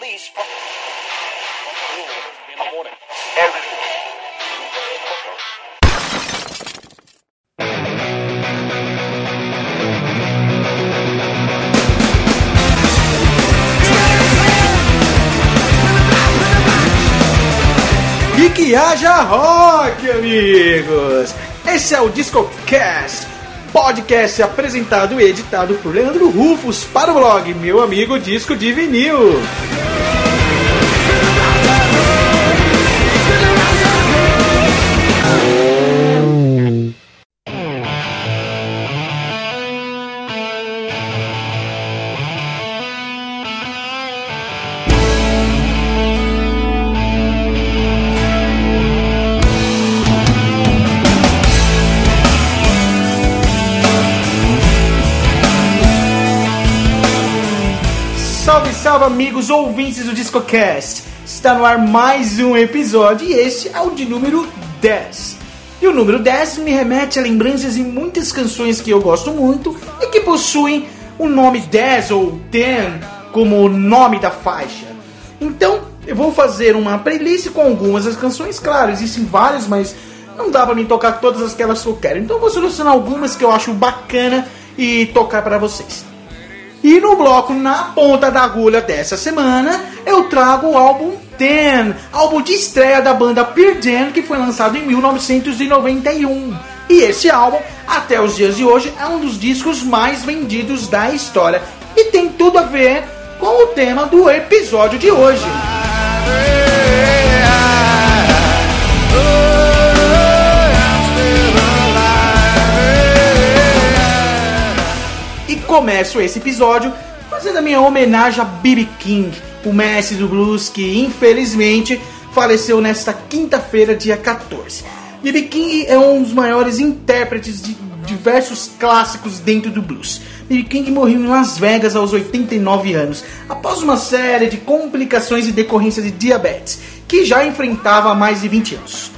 least from in the morning. E que haja rock, amigos! Esse é o DiscoCast, podcast apresentado e editado por Leandro Rufus para o blog Meu Amigo Disco de Vinil. Amigos ouvintes do DiscoCast! Está no ar mais um episódio e esse é o de número 10. E o número 10 me remete a lembranças de muitas canções que eu gosto muito e que possuem o nome 10 ou 10 como nome da faixa. Então, eu vou fazer uma playlist com algumas das canções, claro, existem várias, mas não dá pra mim tocar todas aquelas que eu quero. Então, eu vou selecionar algumas que eu acho bacana e tocar para vocês. E no bloco Na Ponta da Agulha dessa semana, eu trago o álbum Ten, álbum de estreia da banda Pearl Jam, que foi lançado em 1991. E esse álbum, até os dias de hoje, é um dos discos mais vendidos da história. E tem tudo a ver com o tema do episódio de hoje. Começo esse episódio fazendo a minha homenagem a B.B. King, o mestre do blues que infelizmente faleceu nesta quinta-feira, dia 14. B.B. King é um dos maiores intérpretes de diversos clássicos dentro do blues. B.B. King morreu em Las Vegas aos 89 anos, após uma série de complicações e decorrência de diabetes, que já enfrentava há mais de 20 anos.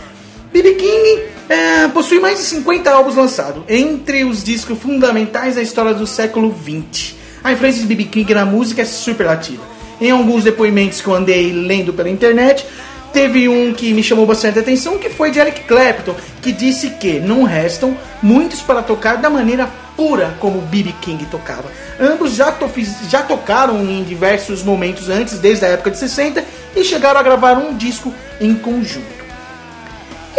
B.B. King é, possui mais de 50 álbuns lançados, entre os discos fundamentais da história do século XX. A influência de B.B. King na música é superlativa. Em alguns depoimentos que eu andei lendo pela internet, teve um que me chamou bastante atenção, que foi de Eric Clapton, que disse que não restam muitos para tocar da maneira pura como B.B. King tocava. Ambos já, to já tocaram em diversos momentos antes, desde a época de 60, e chegaram a gravar um disco em conjunto.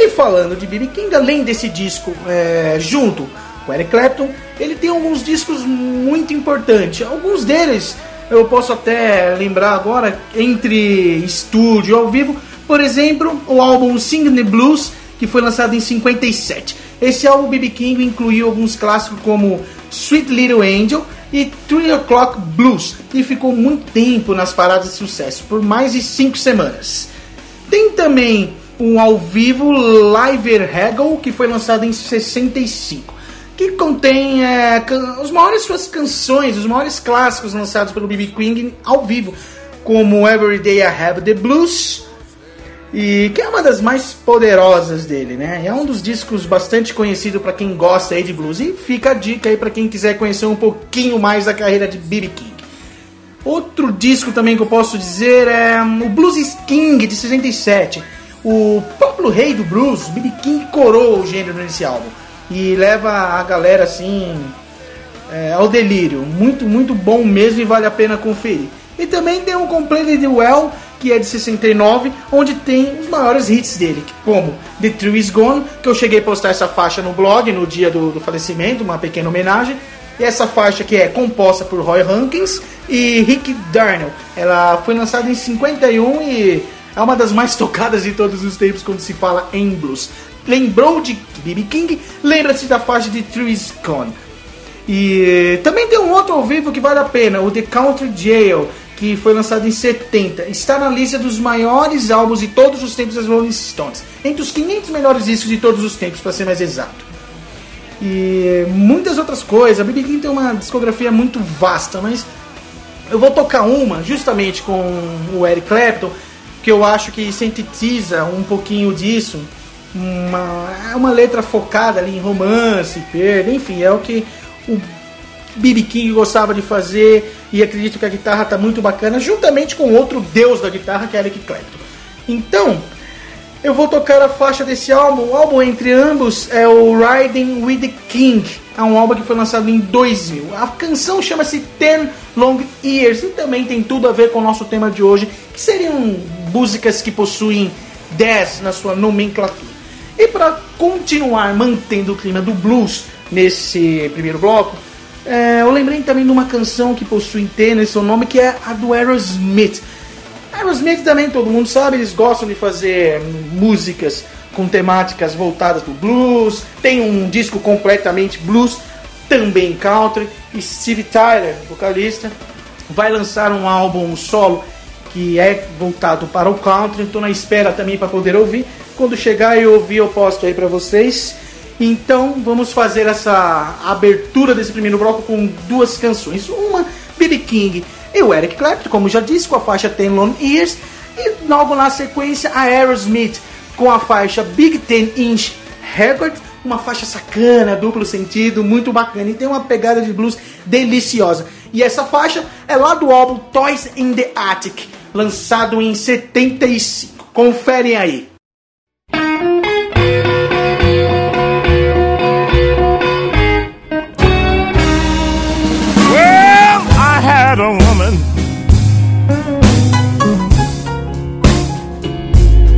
E falando de B.B. King, além desse disco é, junto com Eric Clapton, ele tem alguns discos muito importantes. Alguns deles eu posso até lembrar agora, entre estúdio e ao vivo, por exemplo, o álbum Sing the Blues, que foi lançado em 57. Esse álbum B.B. King incluiu alguns clássicos como Sweet Little Angel e Three O'Clock Blues, e ficou muito tempo nas paradas de sucesso, por mais de 5 semanas. Tem também um ao vivo Live Hegel, que foi lançado em 65, que contém é, os maiores suas canções, os maiores clássicos lançados pelo B.B. King ao vivo, como Every Day I Have the Blues, e que é uma das mais poderosas dele, né? É um dos discos bastante conhecido para quem gosta aí de blues e fica a dica aí para quem quiser conhecer um pouquinho mais da carreira de B.B. King. Outro disco também que eu posso dizer é o Blues King de 67 o próprio rei do blues, B.B. King, coroa o gênero nesse álbum e leva a galera assim é, ao delírio. Muito, muito bom mesmo e vale a pena conferir. E também tem um Completely Well, que é de 69, onde tem os maiores hits dele, como The Tree Is Gone, que eu cheguei a postar essa faixa no blog no dia do, do falecimento, uma pequena homenagem. E essa faixa que é composta por Roy Hankins e Rick Darnell. Ela foi lançada em 51 e é uma das mais tocadas de todos os tempos quando se fala em blues. Lembrou de B.B. King? Lembra-se da faixa de Trees Gone. E também tem um outro ao vivo que vale a pena, o The Country Jail, que foi lançado em 70. Está na lista dos maiores álbuns de todos os tempos das Rolling Stones. Entre os 500 melhores discos de todos os tempos, para ser mais exato. E muitas outras coisas. A B.B. King tem uma discografia muito vasta, mas eu vou tocar uma justamente com o Eric Clapton que eu acho que sintetiza um pouquinho disso. Uma, é uma letra focada ali em romance, perda, enfim, é o que o B.B. King gostava de fazer e acredito que a guitarra tá muito bacana, juntamente com outro deus da guitarra, que é Eric Clapton. Então, eu vou tocar a faixa desse álbum. O álbum entre ambos é o Riding with the King. É um álbum que foi lançado em 2000. A canção chama-se Ten Long Years e também tem tudo a ver com o nosso tema de hoje, que seriam músicas que possuem 10 na sua nomenclatura. E para continuar mantendo o clima do blues nesse primeiro bloco, é, eu lembrei também de uma canção que possui T nesse seu nome, que é a do Aerosmith. Aerosmith também, todo mundo sabe, eles gostam de fazer músicas com temáticas voltadas para o blues. Tem um disco completamente blues, também country. E Steve Tyler, vocalista, vai lançar um álbum solo que é voltado para o country. Estou na espera também para poder ouvir. Quando chegar e ouvir, eu posto aí para vocês. Então vamos fazer essa abertura desse primeiro bloco com duas canções. Uma, B.B. King e o Eric Clapton, como já disse, com a faixa Ten Long Years. E logo na sequência a Aerosmith com a faixa Big Ten Inch Record, uma faixa sacana, duplo sentido, muito bacana e tem uma pegada de blues deliciosa. E essa faixa é lá do álbum Toys in the Attic, lançado em 75. Conferem aí. Well, I had a woman.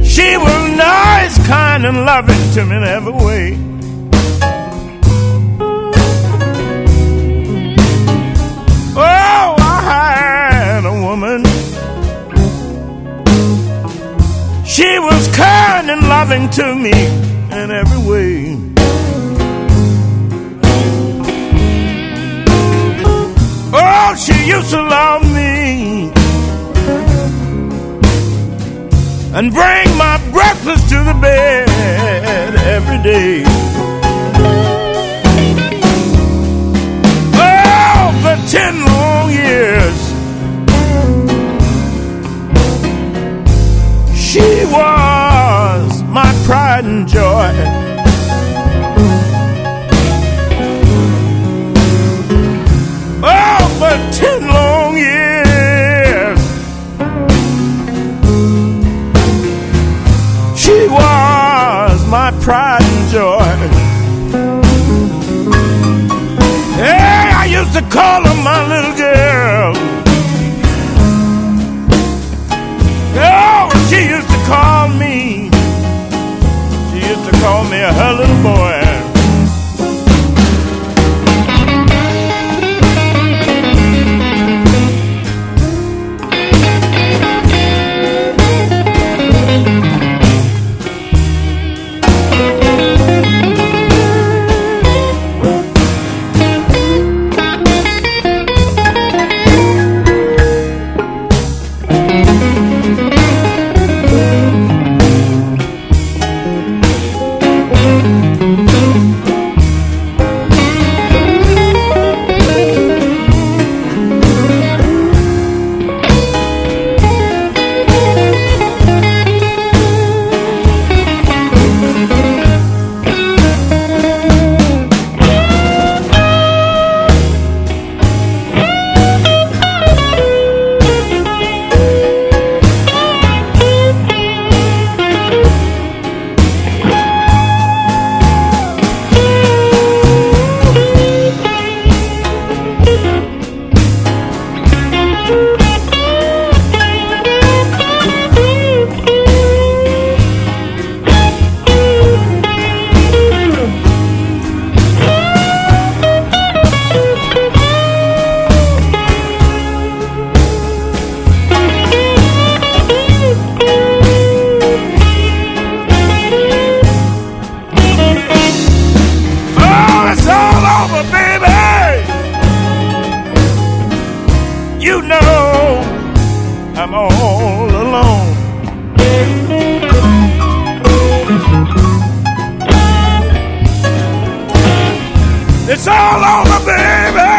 She was nice, kind, and loving to me in every way. Oh, woman. She was kind and loving to me in every way. Oh, she used to love me and bring my breakfast to the bed every day. Oh, for ten long years, she was my pride and joy. Oh, for ten long years. She was my pride and joy. Hey, I used to call her my little You know I'm all alone. It's all over, baby.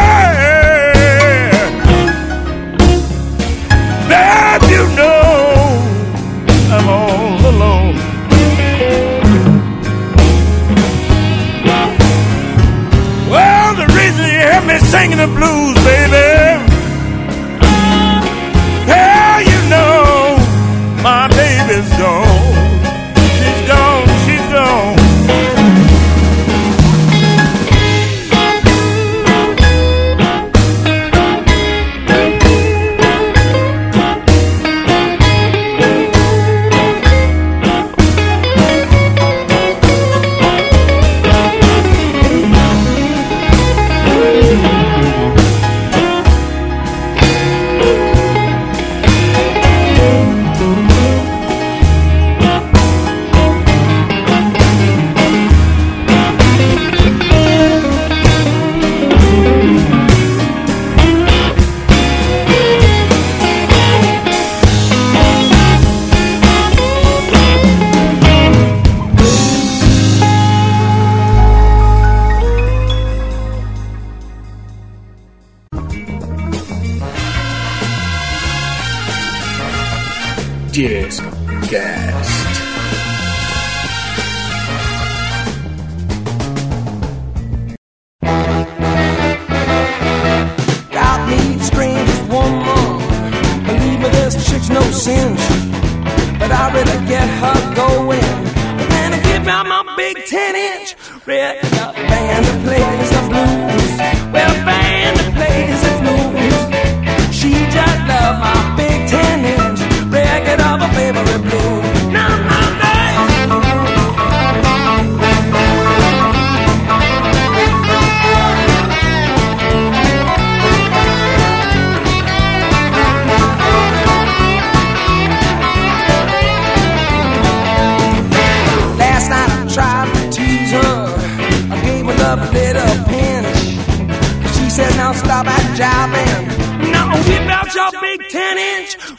Babe, you know I'm all alone. Well, the reason you hear me singing the blues, big 10 inch. Red band that plays the blues. Well, band that plays the blues. She just love my big 10 inch. Record of her favorite blues.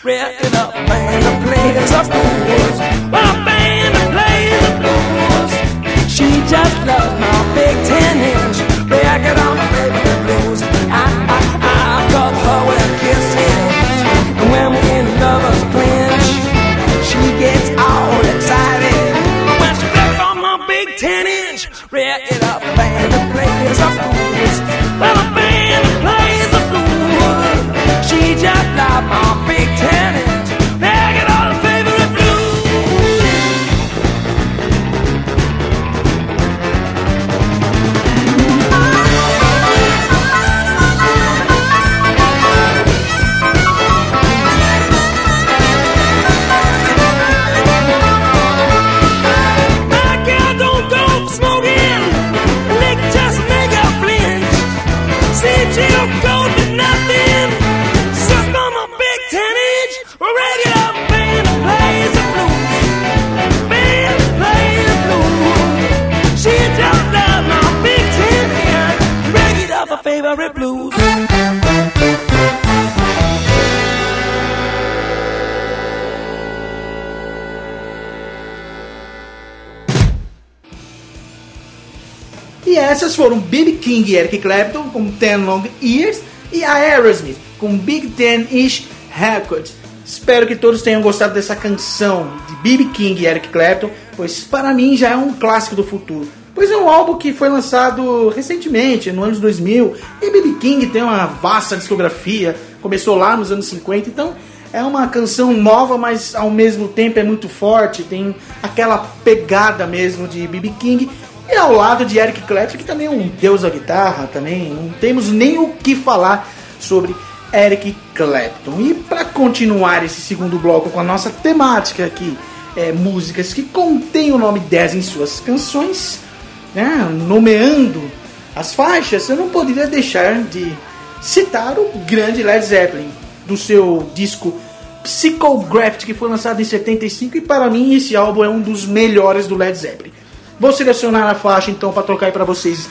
Record up band that plays the blues. A band that plays the blues. She just loves my big 10 inch. Record on my favorite blues. I, I, I got her with kisses. And when we're in lovers clinch, she gets all excited. When she flips on my big 10 inch, it up, band that plays the blues. Well, a band that plays the blues. She just like my blues. E essas foram B.B. King e Eric Clapton com Ten Long Years e a Aerosmith com Big Ten Ish Records. Espero que todos tenham gostado dessa canção de B.B. King e Eric Clapton, pois para mim já é um clássico do futuro. Pois é um álbum que foi lançado recentemente, no anos 2000, e B.B. King tem uma vasta discografia, começou lá nos anos 50, então é uma canção nova, mas ao mesmo tempo é muito forte, tem aquela pegada mesmo de B.B. King. E ao lado de Eric Clapton, que também é um deus da guitarra, também não temos nem o que falar sobre Eric Clapton. E para continuar esse segundo bloco com a nossa temática aqui, é, músicas que contêm o nome 10 em suas canções, né, nomeando as faixas, eu não poderia deixar de citar o grande Led Zeppelin, do seu disco Psychographic, que foi lançado em 75, e para mim esse álbum é um dos melhores do Led Zeppelin. Vou selecionar a faixa então para tocar aí para vocês,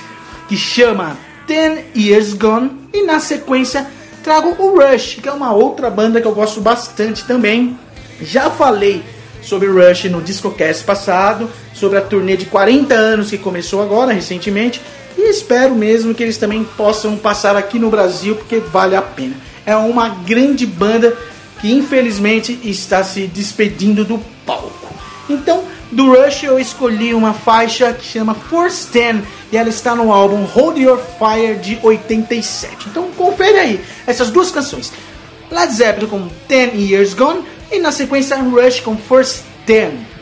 que chama Ten Years Gone, e na sequência trago o Rush, que é uma outra banda que eu gosto bastante também. Já falei sobre Rush no Discocast passado, sobre a turnê de 40 anos que começou agora, recentemente, e espero mesmo que eles também possam passar aqui no Brasil, porque vale a pena. É uma grande banda que infelizmente está se despedindo do palco. Então, do Rush eu escolhi uma faixa que chama Force 10 e ela está no álbum Hold Your Fire de 87. Então confere aí essas duas canções. Led Zeppelin com 10 Years Gone e na sequência Rush com Force 10.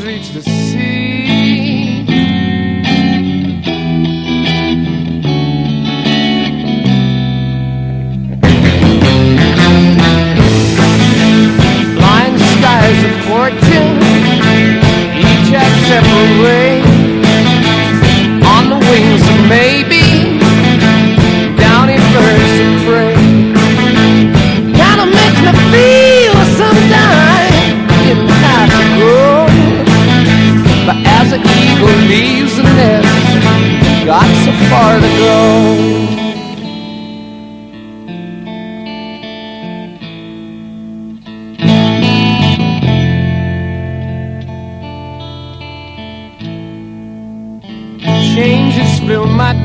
Reach this. the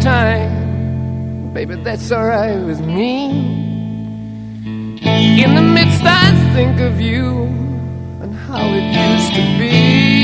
time. Baby, that's alright with me. In the midst, I think of you and how it used to be.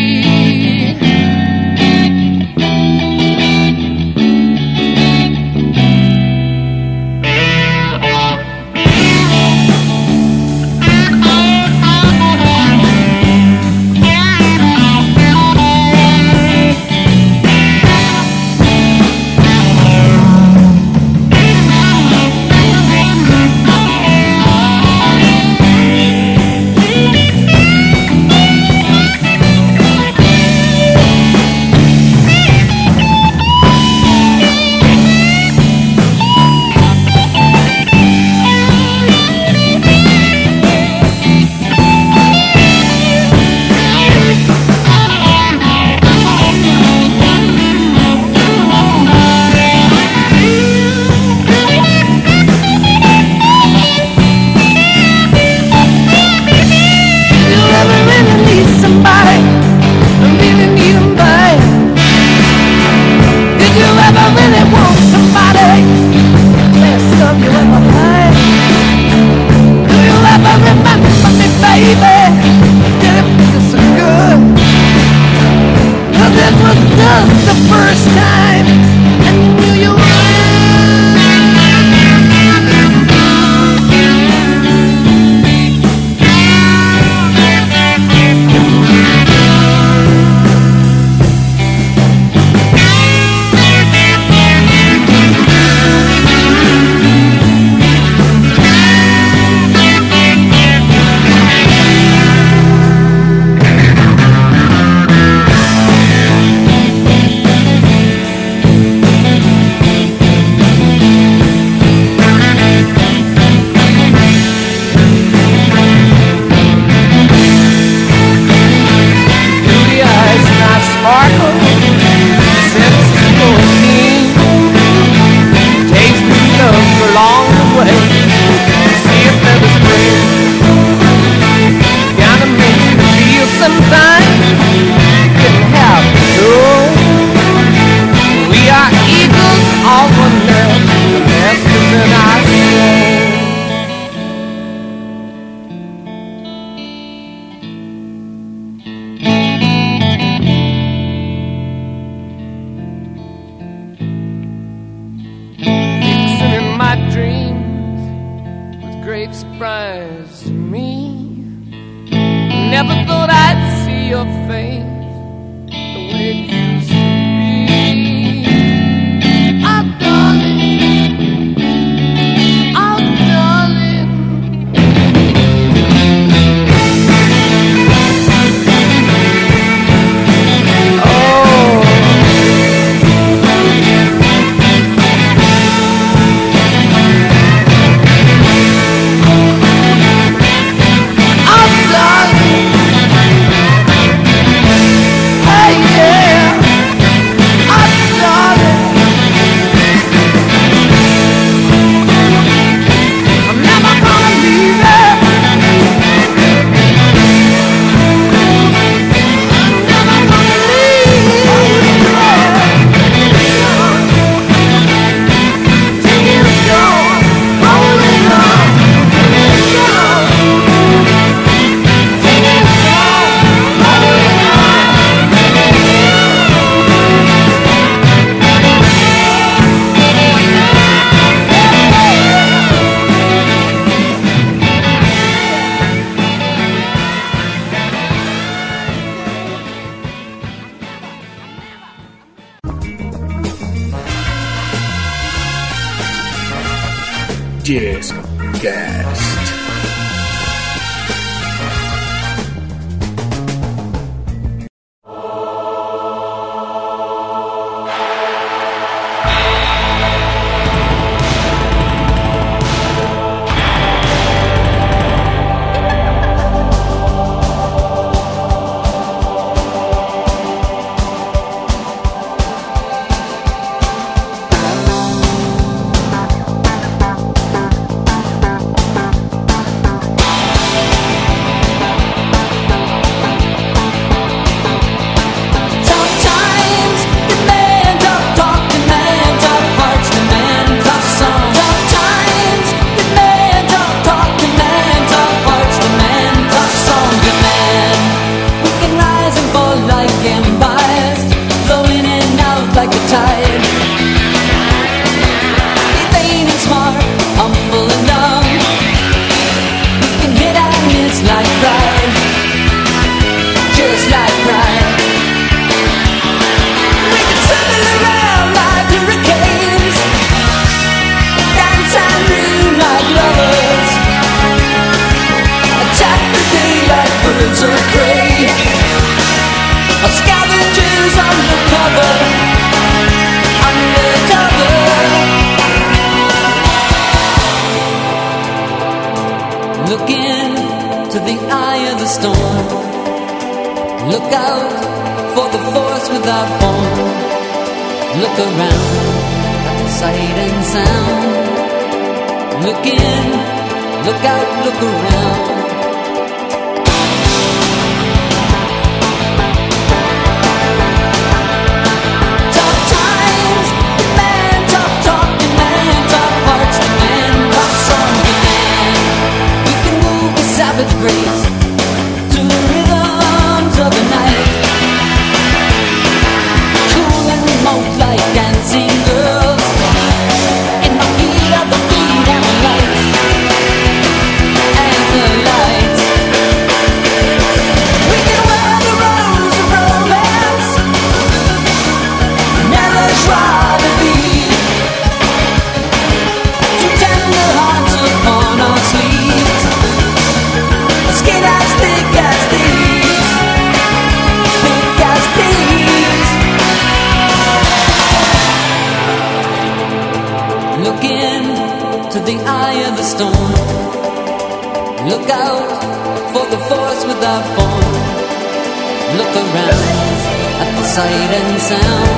around at the sight and sound. Look in, look out, look around. sight and sound.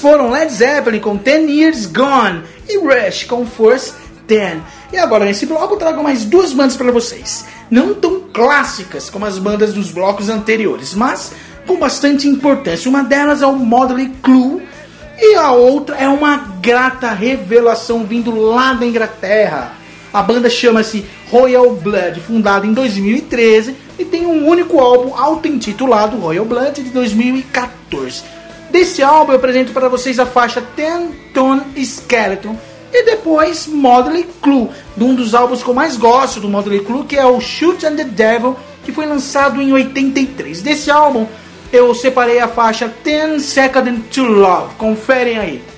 foram Led Zeppelin com Ten Years Gone e Rush com Force 10. E agora nesse bloco eu trago mais duas bandas para vocês. Não tão clássicas como as bandas dos blocos anteriores, mas com bastante importância. Uma delas é o Modley Clue e a outra é uma grata revelação vindo lá da Inglaterra. A banda chama-se Royal Blood, fundada em 2013 e tem um único álbum auto-intitulado Royal Blood de 2014. Desse álbum eu apresento para vocês a faixa Ten Ton Skeleton e depois Motley Clue, de um dos álbuns que eu mais gosto do Motley Clue, que é o Shoot and the Devil, que foi lançado em 83. Desse álbum eu separei a faixa Ten Seconds to Love. Conferem aí.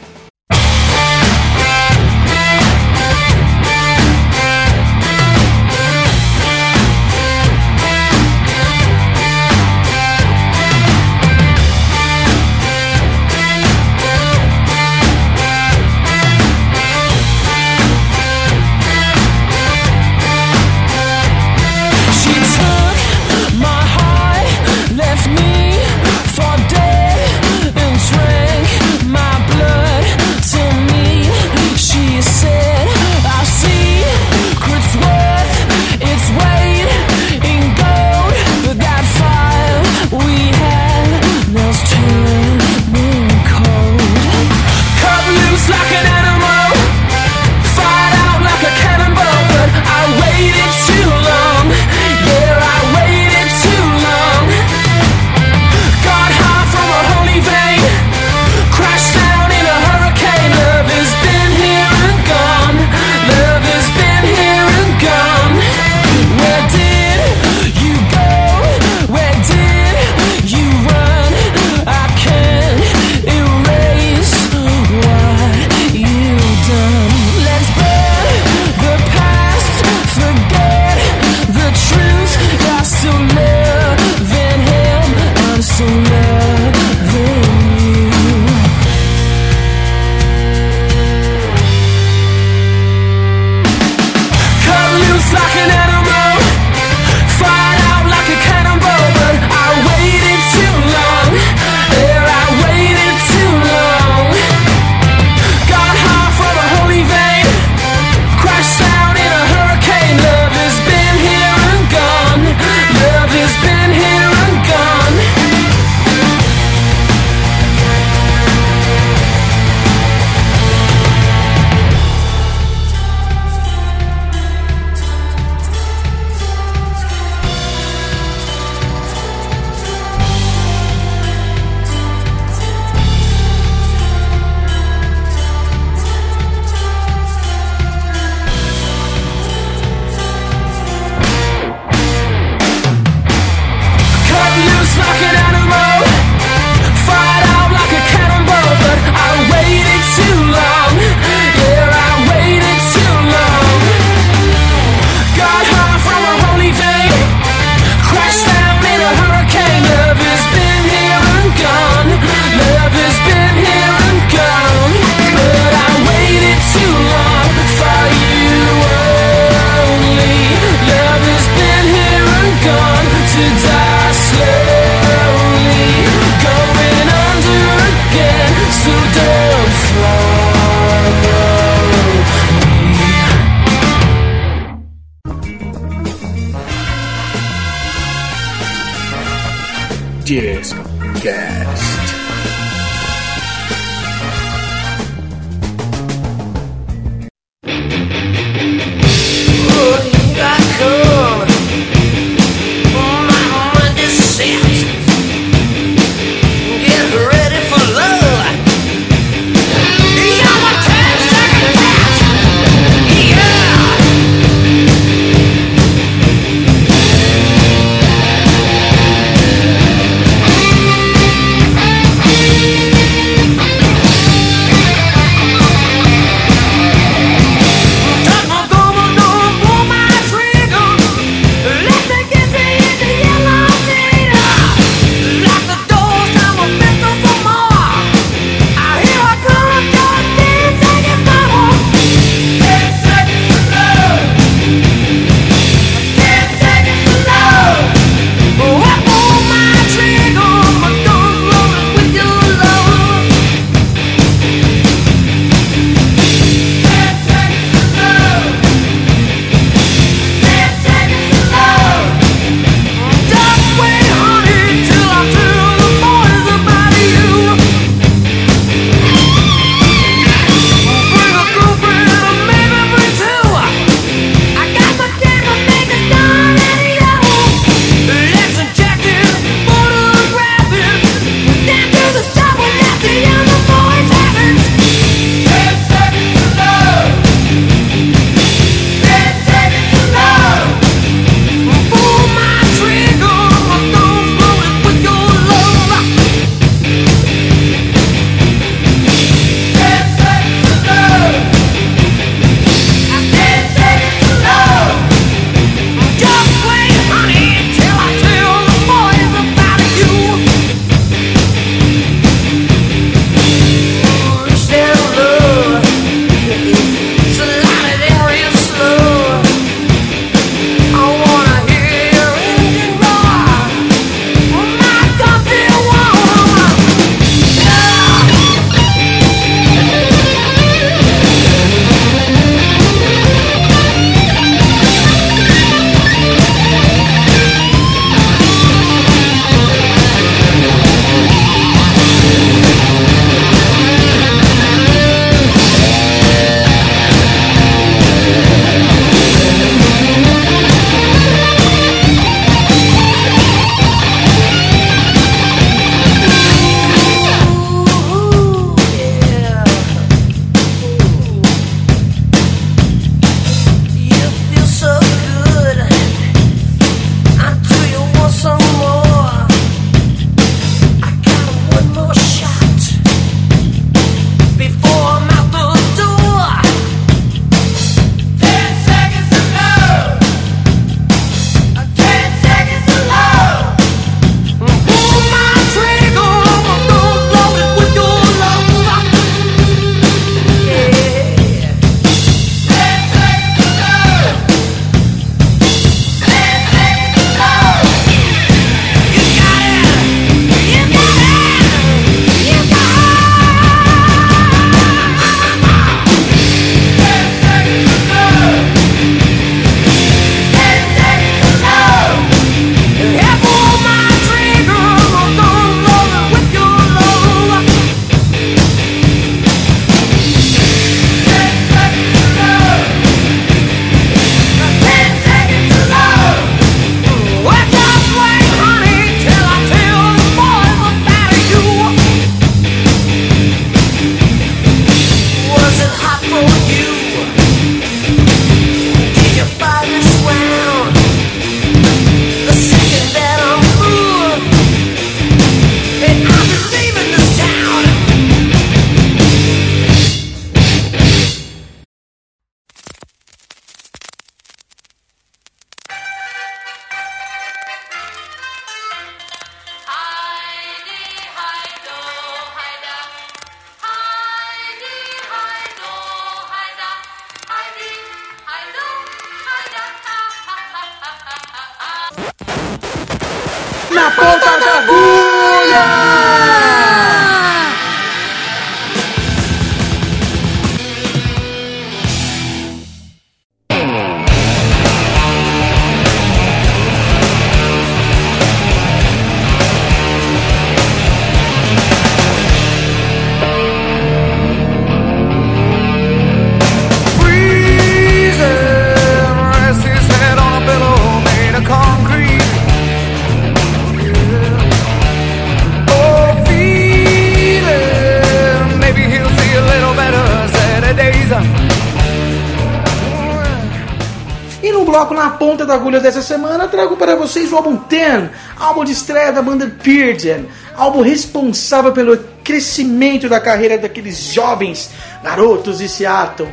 Dessa semana, trago para vocês o álbum Ten, álbum de estreia da banda Pearl Jam, álbum responsável pelo crescimento da carreira daqueles jovens garotos de Seattle.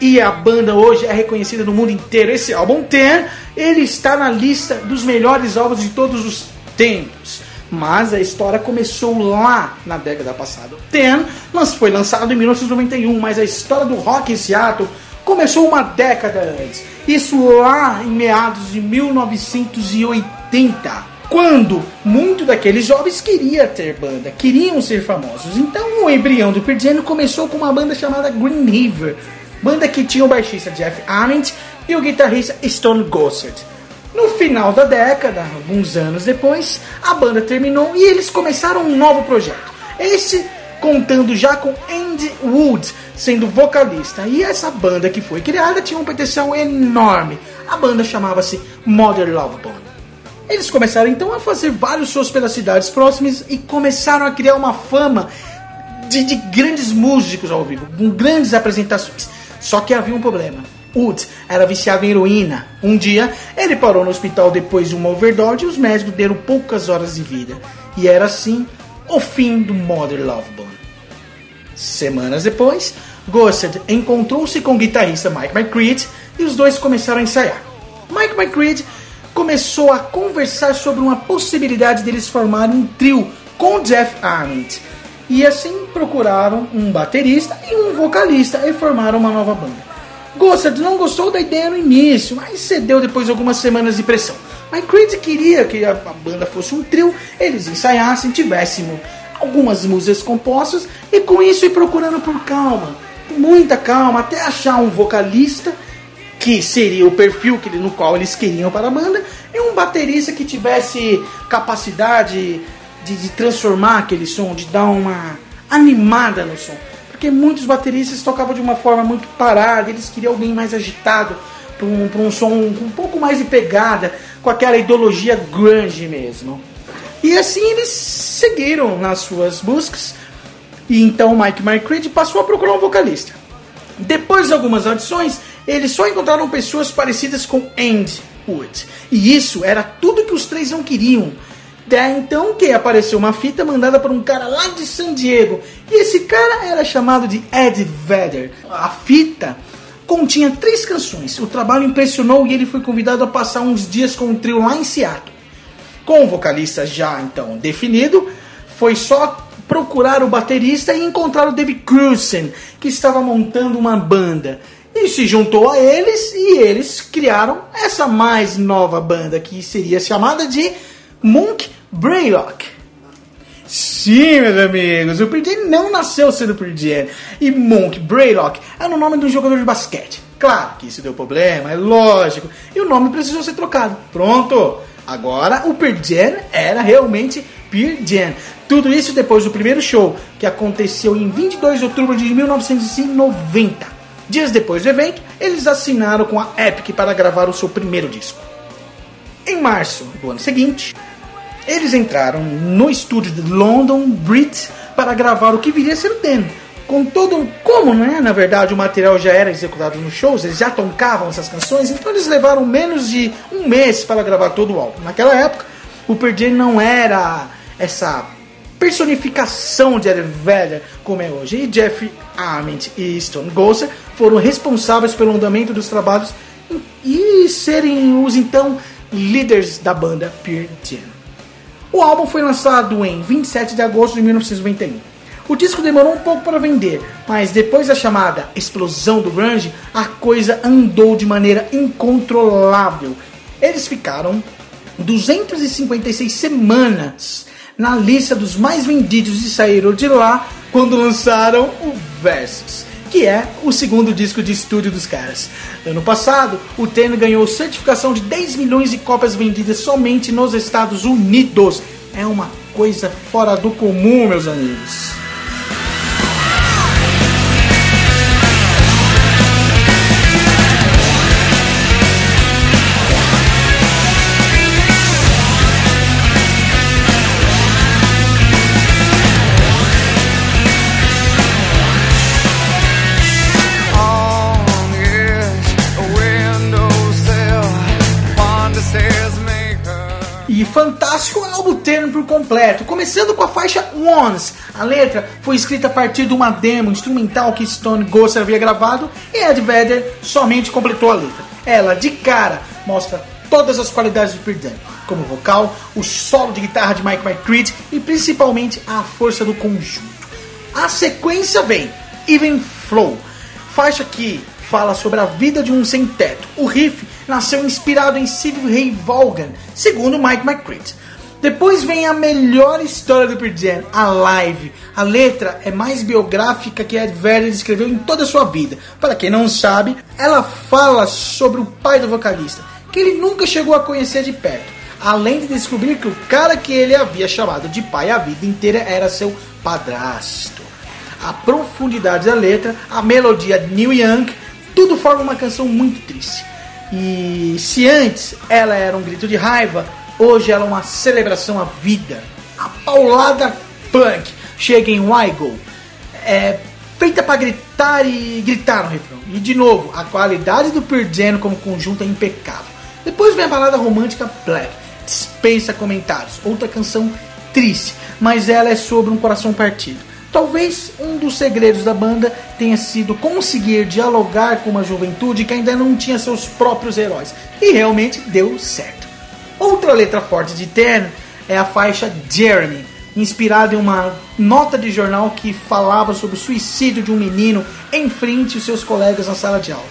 E a banda hoje é reconhecida no mundo inteiro. Esse álbum Ten, ele está na lista dos melhores álbuns de todos os tempos. Mas a história começou lá na década passada. Ten foi lançado em 1991, mas a história do rock em Seattle começou uma década antes. Isso lá em meados de 1980. Quando muito daqueles jovens queria ter banda, queriam ser famosos. Então o embrião do Pearl começou com uma banda chamada Green River, banda que tinha o baixista Jeff Ament e o guitarrista Stone Gossard. No final da década, alguns anos depois, a banda terminou e eles começaram um novo projeto. Esse contando já com Andy Wood sendo vocalista. E essa banda que foi criada tinha um potencial enorme. A banda chamava-se Mother Love Bone. Eles começaram então a fazer vários shows pelas cidades próximas e começaram a criar uma fama de, de grandes músicos ao vivo, com grandes apresentações. Só que havia um problema Wood era viciado em heroína. Um dia, ele parou no hospital depois de uma overdose e os médicos deram poucas horas de vida. E era assim o fim do Mother Love Bone. Semanas depois, Gossard encontrou-se com o guitarrista Mike McCready e os dois começaram a ensaiar. Mike McCready começou a conversar sobre uma possibilidade deles formarem um trio com Jeff Arment. E assim procuraram um baterista e um vocalista e formaram uma nova banda. Gossard não gostou da ideia no início, mas cedeu depois de algumas semanas de pressão. Mas Creed queria que a banda fosse um trio, eles ensaiassem, tivéssemos algumas músicas compostas e com isso ir procurando por calma, muita calma, até achar um vocalista que seria o perfil que, no qual eles queriam para a banda e um baterista que tivesse capacidade de, de transformar aquele som, de dar uma animada no som porque muitos bateristas tocavam de uma forma muito parada, eles queriam alguém mais agitado, para um, um som um pouco mais de pegada, com aquela ideologia grunge mesmo. E assim eles seguiram nas suas buscas, e então Mike McCready passou a procurar um vocalista. Depois de algumas audições, eles só encontraram pessoas parecidas com Andy Wood. E isso era tudo que os três não queriam. Daí então que apareceu uma fita mandada por um cara lá de San Diego. E esse cara era chamado de Ed Vedder. A fita continha três canções. O trabalho impressionou e ele foi convidado a passar uns dias com o trio lá em Seattle. Com o vocalista já então definido, foi só procurar o baterista e encontrar o David Cruzen, que estava montando uma banda. E se juntou a eles e eles criaram essa mais nova banda que seria chamada de Monk Braylock. Sim, meus amigos, o Pearl não nasceu sendo Pearl E Monk Braylock é o nome de um jogador de basquete. Claro que isso deu problema, é lógico. E o nome precisou ser trocado. Pronto! Agora o Pearl era realmente Pearl Tudo isso depois do primeiro show, que aconteceu em 22 de outubro de 1990. Dias depois do evento, eles assinaram com a Epic para gravar o seu primeiro disco. Em março do ano seguinte, eles entraram no estúdio de London Brit para gravar o que viria a ser o demo. Com todo. Como, né? Na verdade, o material já era executado nos shows, eles já tocavam essas canções, então eles levaram menos de um mês para gravar todo o álbum. Naquela época, o Pearl não era essa personificação de Ed Vedder como é hoje. E Jeff Ament e Stone Gossard foram responsáveis pelo andamento dos trabalhos e serem os então líderes da banda Pearl Jam. O álbum foi lançado em 27 de agosto de 1991. O disco demorou um pouco para vender, mas depois da chamada explosão do grunge, a coisa andou de maneira incontrolável. Eles ficaram 256 semanas na lista dos mais vendidos e saíram de lá quando lançaram o Versus que é o segundo disco de estúdio dos caras. Ano passado, o Ten ganhou certificação de 10 milhões de cópias vendidas somente nos Estados Unidos. É uma coisa fora do comum, meus amigos. Ten por completo, começando com a faixa Once. A letra foi escrita a partir de uma demo instrumental que Stone Ghost havia gravado e Ed Vedder somente completou a letra. Ela, de cara, mostra todas as qualidades do Pearl como vocal, o solo de guitarra de Mike McCready e principalmente a força do conjunto. A sequência vem Even Flow, faixa que fala sobre a vida de um sem-teto. O riff nasceu inspirado em Steve Ray Vaughan, segundo Mike McCready. Depois vem a melhor história do Pearl Jam, a live. A letra é mais biográfica que Ed Vedder escreveu em toda a sua vida. Para quem não sabe, ela fala sobre o pai do vocalista, que ele nunca chegou a conhecer de perto. Além de descobrir que o cara que ele havia chamado de pai a vida inteira era seu padrasto. A profundidade da letra, a melodia New Young, tudo forma uma canção muito triste. E se antes ela era um grito de raiva, hoje ela é uma celebração à vida. A paulada punk chega em Wygo, é feita para gritar e gritar no refrão. E de novo, a qualidade do Pearl como conjunto é impecável. Depois vem a balada romântica Black, dispensa comentários. Outra canção triste, mas ela é sobre um coração partido. Talvez um dos segredos da banda tenha sido conseguir dialogar com uma juventude que ainda não tinha seus próprios heróis. E realmente deu certo. Outra letra forte de Ten é a faixa Jeremy, inspirada em uma nota de jornal que falava sobre o suicídio de um menino em frente aos seus colegas na sala de aula.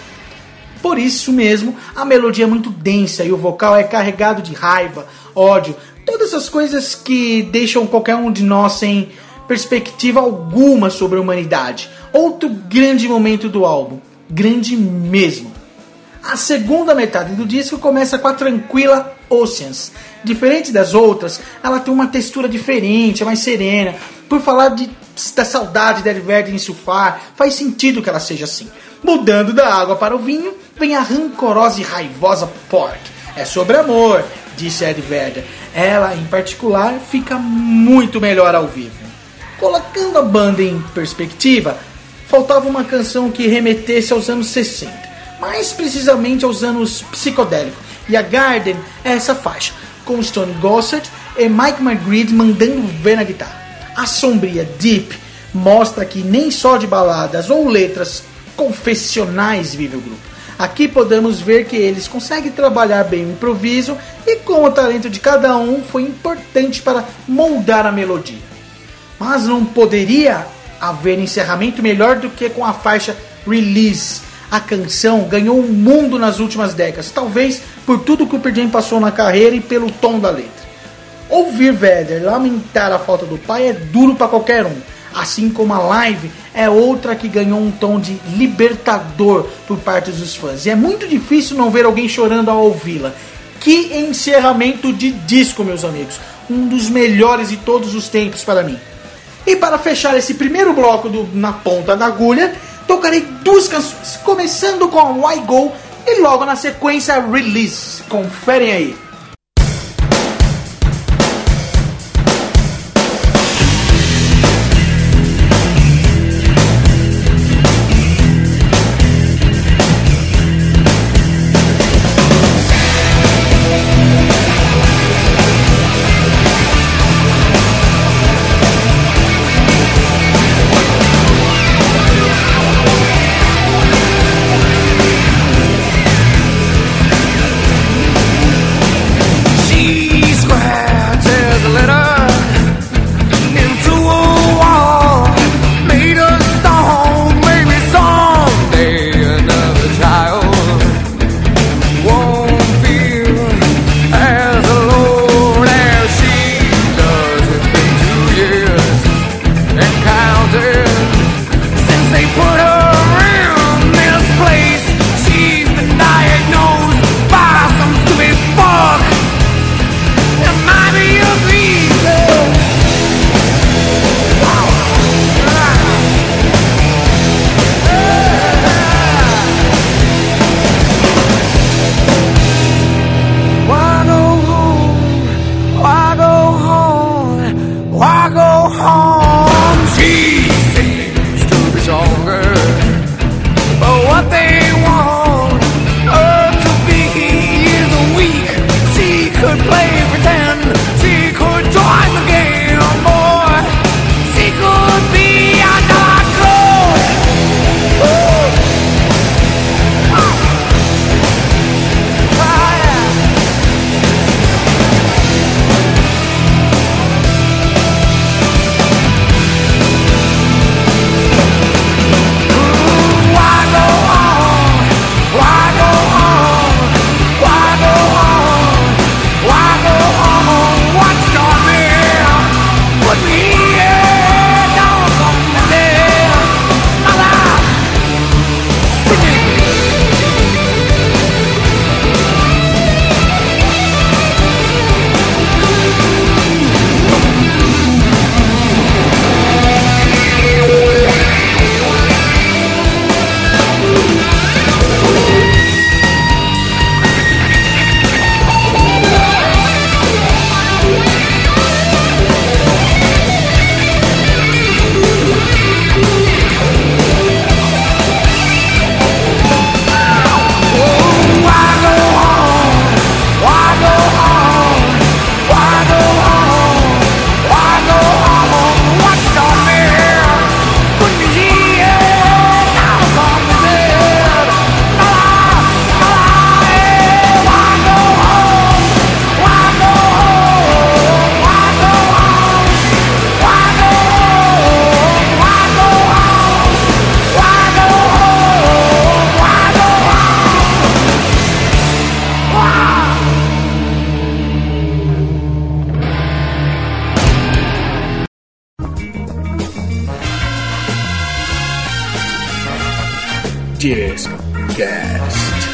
Por isso mesmo, a melodia é muito densa e o vocal é carregado de raiva, ódio, todas as coisas que deixam qualquer um de nós sem perspectiva alguma sobre a humanidade. Outro grande momento do álbum, grande mesmo. A segunda metade do disco começa com a tranquila Oceans. Diferente das outras, ela tem uma textura diferente, é mais serena. Por falar de, da saudade da Ed Vedder em surfar, faz sentido que ela seja assim. Mudando da água para o vinho, vem a rancorosa e raivosa Pork. É sobre amor, disse Ed Vedder. Ela, em particular, fica muito melhor ao vivo. Colocando a banda em perspectiva, faltava uma canção que remetesse aos anos 60, mais precisamente aos anos psicodélicos. E a Garden é essa faixa, com Stone Gossard e Mike McGreed mandando ver na guitarra. A sombria Deep mostra que nem só de baladas ou letras confessionais vive o grupo. Aqui podemos ver que eles conseguem trabalhar bem o improviso e como o talento de cada um foi importante para moldar a melodia. Mas não poderia haver encerramento melhor do que com a faixa Release. A canção ganhou o mundo nas últimas décadas, talvez por tudo que o Pearl Jam passou na carreira e pelo tom da letra. Ouvir Vedder lamentar a falta do pai é duro para qualquer um, assim como a live é outra que ganhou um tom de libertador por parte dos fãs. E é muito difícil não ver alguém chorando ao ouvi-la. Que encerramento de disco, meus amigos! Um dos melhores de todos os tempos para mim. E para fechar esse primeiro bloco do Na Ponta da Agulha, tocarei duas canções, começando com Why Go e logo na sequência Release. Conferem aí. could play Discast.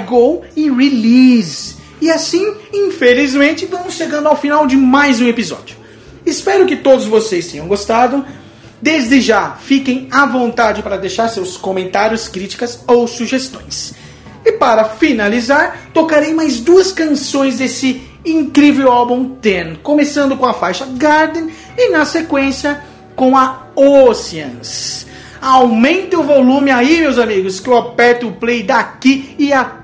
Go e Release. E assim, infelizmente, vamos chegando ao final de mais um episódio. Espero que todos vocês tenham gostado. Desde já, fiquem à vontade para deixar seus comentários, críticas ou sugestões. E para finalizar, tocarei mais duas canções desse incrível álbum Ten, começando com a faixa Garden e na sequência com a Oceans. Aumente o volume aí, meus amigos, que eu aperto o play daqui e até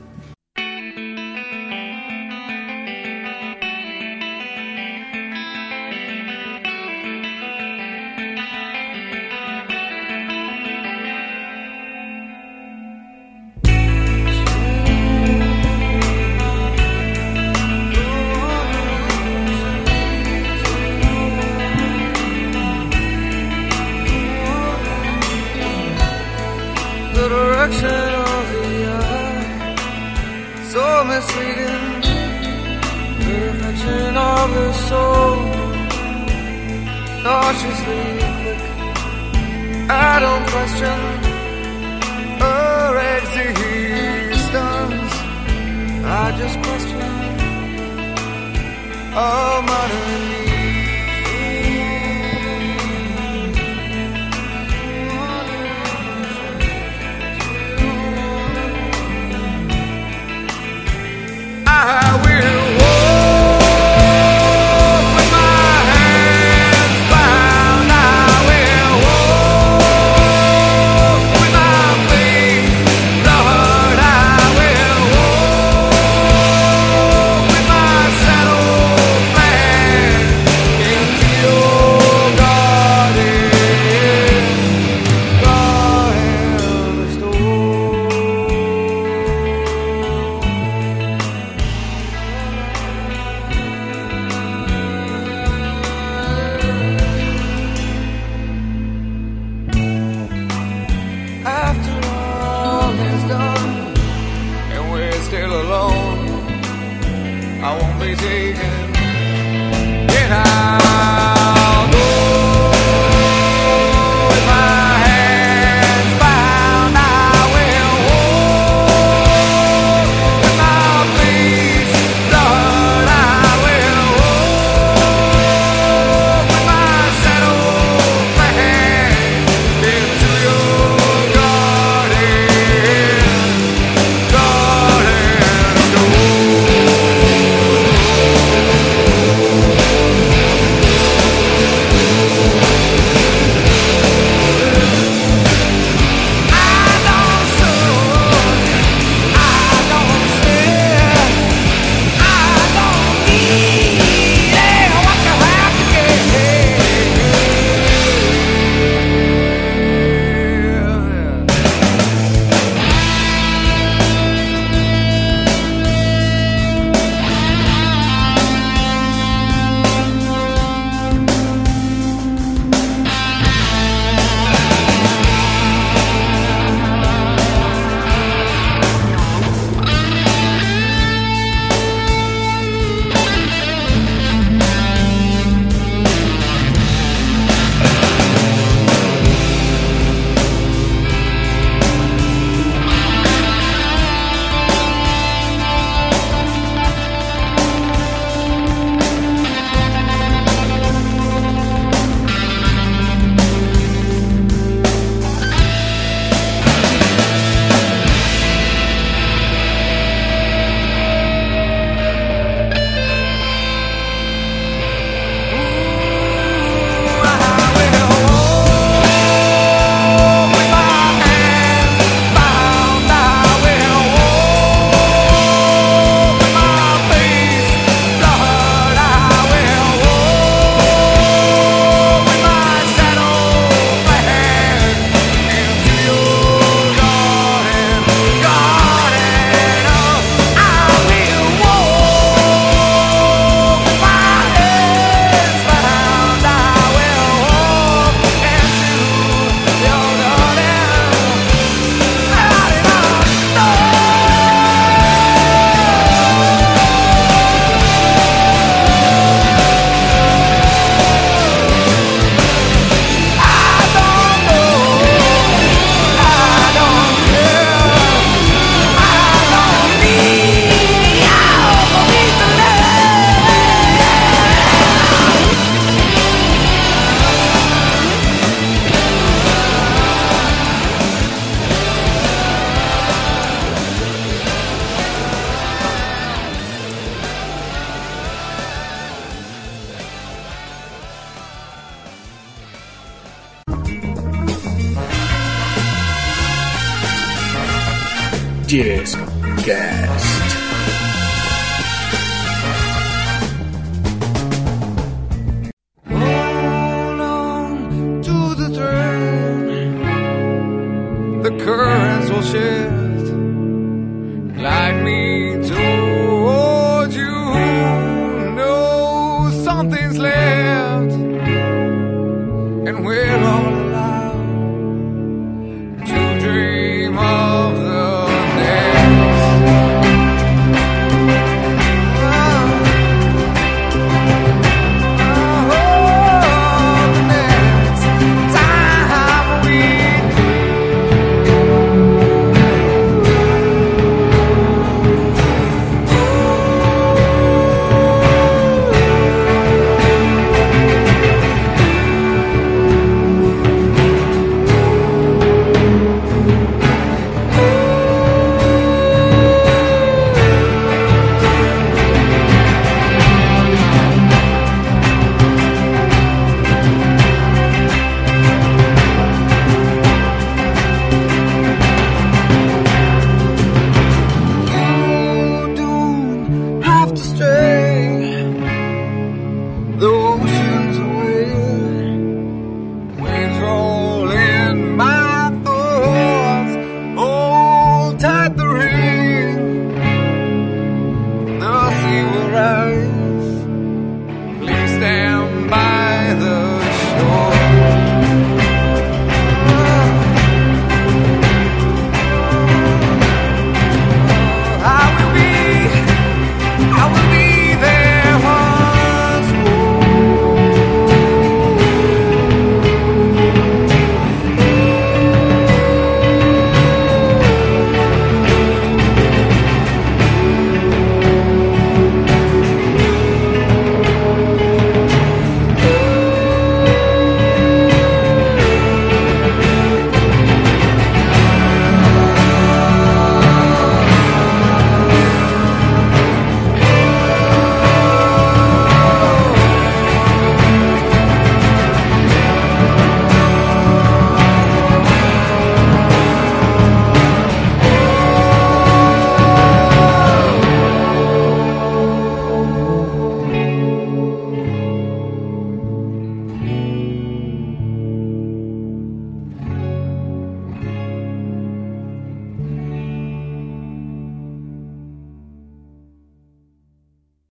Soul. Nauseously quick, I don't question her existence. I just question our modern